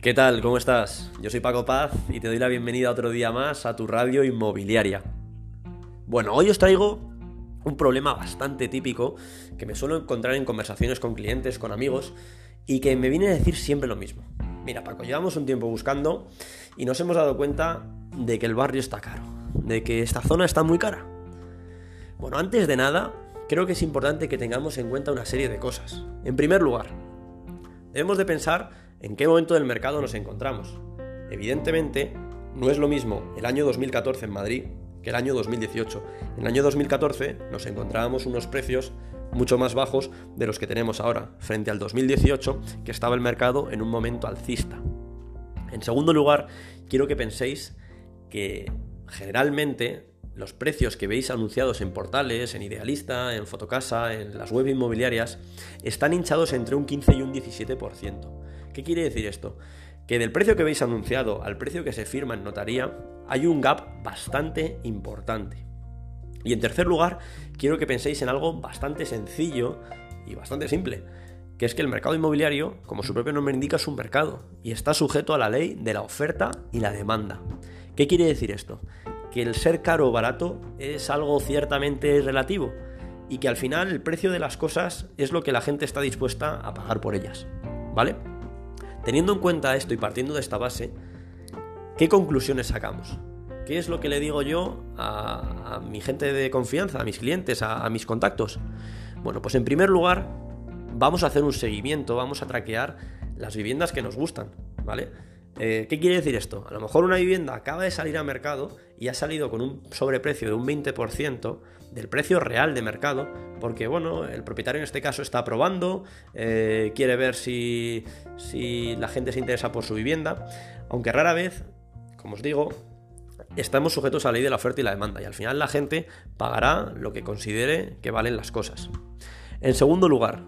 ¿Qué tal? ¿Cómo estás? Yo soy Paco Paz y te doy la bienvenida otro día más a tu radio inmobiliaria. Bueno, hoy os traigo un problema bastante típico que me suelo encontrar en conversaciones con clientes, con amigos, y que me viene a decir siempre lo mismo. Mira, Paco, llevamos un tiempo buscando y nos hemos dado cuenta de que el barrio está caro, de que esta zona está muy cara. Bueno, antes de nada, creo que es importante que tengamos en cuenta una serie de cosas. En primer lugar, debemos de pensar ¿En qué momento del mercado nos encontramos? Evidentemente, no es lo mismo el año 2014 en Madrid que el año 2018. En el año 2014 nos encontrábamos unos precios mucho más bajos de los que tenemos ahora, frente al 2018, que estaba el mercado en un momento alcista. En segundo lugar, quiero que penséis que generalmente los precios que veis anunciados en portales, en Idealista, en Fotocasa, en las web inmobiliarias, están hinchados entre un 15 y un 17%. ¿Qué quiere decir esto? Que del precio que veis anunciado al precio que se firma en notaría hay un gap bastante importante. Y en tercer lugar, quiero que penséis en algo bastante sencillo y bastante simple, que es que el mercado inmobiliario, como su propio nombre indica, es un mercado y está sujeto a la ley de la oferta y la demanda. ¿Qué quiere decir esto? Que el ser caro o barato es algo ciertamente relativo y que al final el precio de las cosas es lo que la gente está dispuesta a pagar por ellas. ¿Vale? Teniendo en cuenta esto y partiendo de esta base, ¿qué conclusiones sacamos? ¿Qué es lo que le digo yo a, mi gente de confianza, a mis clientes, a, mis contactos? Bueno, pues en primer lugar, vamos a hacer un seguimiento, vamos a traquear las viviendas que nos gustan, ¿vale? Eh, ¿Qué quiere decir esto? A lo mejor una vivienda acaba de salir al mercado y ha salido con un sobreprecio de un 20% del precio real de mercado, porque bueno, el propietario en este caso está probando, eh, quiere ver si, si la gente se interesa por su vivienda, aunque rara vez, como os digo, estamos sujetos a la ley de la oferta y la demanda, y al final la gente pagará lo que considere que valen las cosas. En segundo lugar,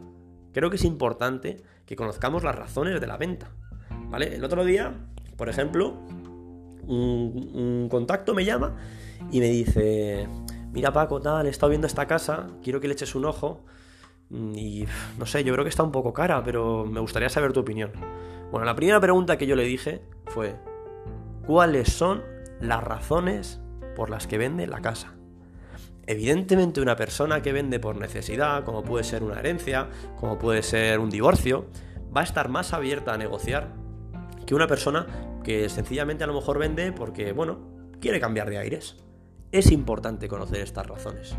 creo que es importante que conozcamos las razones de la venta. El otro día, por ejemplo, un, contacto me llama y me dice, mira Paco, tal, he estado viendo esta casa, quiero que le eches un ojo mm, y no sé, yo creo que está un poco cara, pero me gustaría saber tu opinión. Bueno, la primera pregunta que yo le dije fue, ¿cuáles son las razones por las que vende la casa? Evidentemente una persona que vende por necesidad, como puede ser una herencia, como puede ser un divorcio, va a estar más abierta a negociar que una persona que sencillamente a lo mejor vende porque, bueno, quiere cambiar de aires. Es importante conocer estas razones.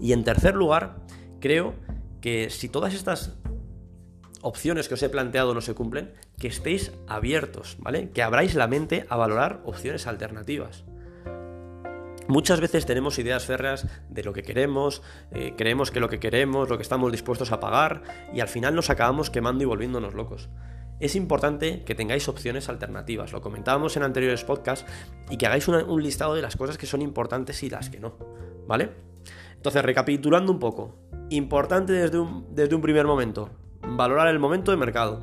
Y en tercer lugar, creo que si todas estas opciones que os he planteado no se cumplen, que estéis abiertos, ¿vale? Que abráis la mente a valorar opciones alternativas. Muchas veces tenemos ideas férreas de lo que queremos, eh, creemos que lo que queremos, lo que estamos dispuestos a pagar, y al final nos acabamos quemando y volviéndonos locos es importante que tengáis opciones alternativas. Lo comentábamos en anteriores podcasts y que hagáis un listado de las cosas que son importantes y las que no. ¿Vale? Entonces, recapitulando un poco. Importante desde un, desde un primer momento. Valorar el momento de mercado.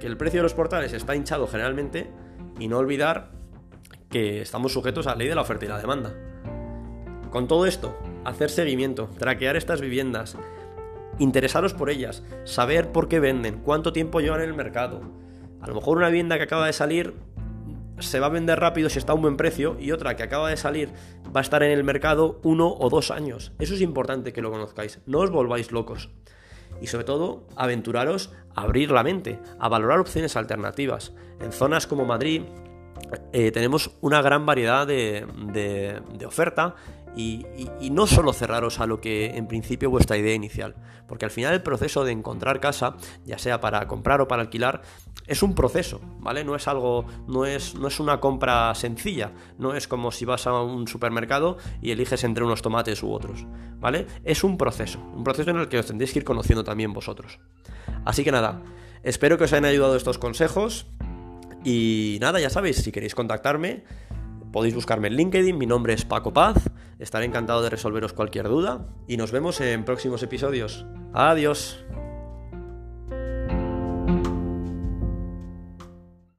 Que el precio de los portales está hinchado generalmente. Y no olvidar que estamos sujetos a la ley de la oferta y la demanda. Con todo esto, hacer seguimiento, traquear estas viviendas, interesaros por ellas, saber por qué venden, cuánto tiempo llevan en el mercado. A lo mejor una vivienda que acaba de salir se va a vender rápido si está a un buen precio y otra que acaba de salir va a estar en el mercado uno o dos años. Eso es importante que lo conozcáis, no os volváis locos. Y sobre todo, aventuraros a abrir la mente, a valorar opciones alternativas. En zonas como Madrid eh, tenemos una gran variedad de, de oferta y, no solo cerraros a lo que en principio vuestra idea inicial, porque al final el proceso de encontrar casa, ya sea para comprar o para alquilar, es un proceso, ¿vale? No es algo, no es, no es una compra sencilla, no es como si vas a un supermercado y eliges entre unos tomates u otros, ¿vale? Es un proceso, un proceso en el que os tendréis que ir conociendo también vosotros. Así que nada, espero que os hayan ayudado estos consejos y nada, ya sabéis, si queréis contactarme, Podéis buscarme en LinkedIn, mi nombre es Paco Paz, estaré encantado de resolveros cualquier duda y nos vemos en próximos episodios. Adiós.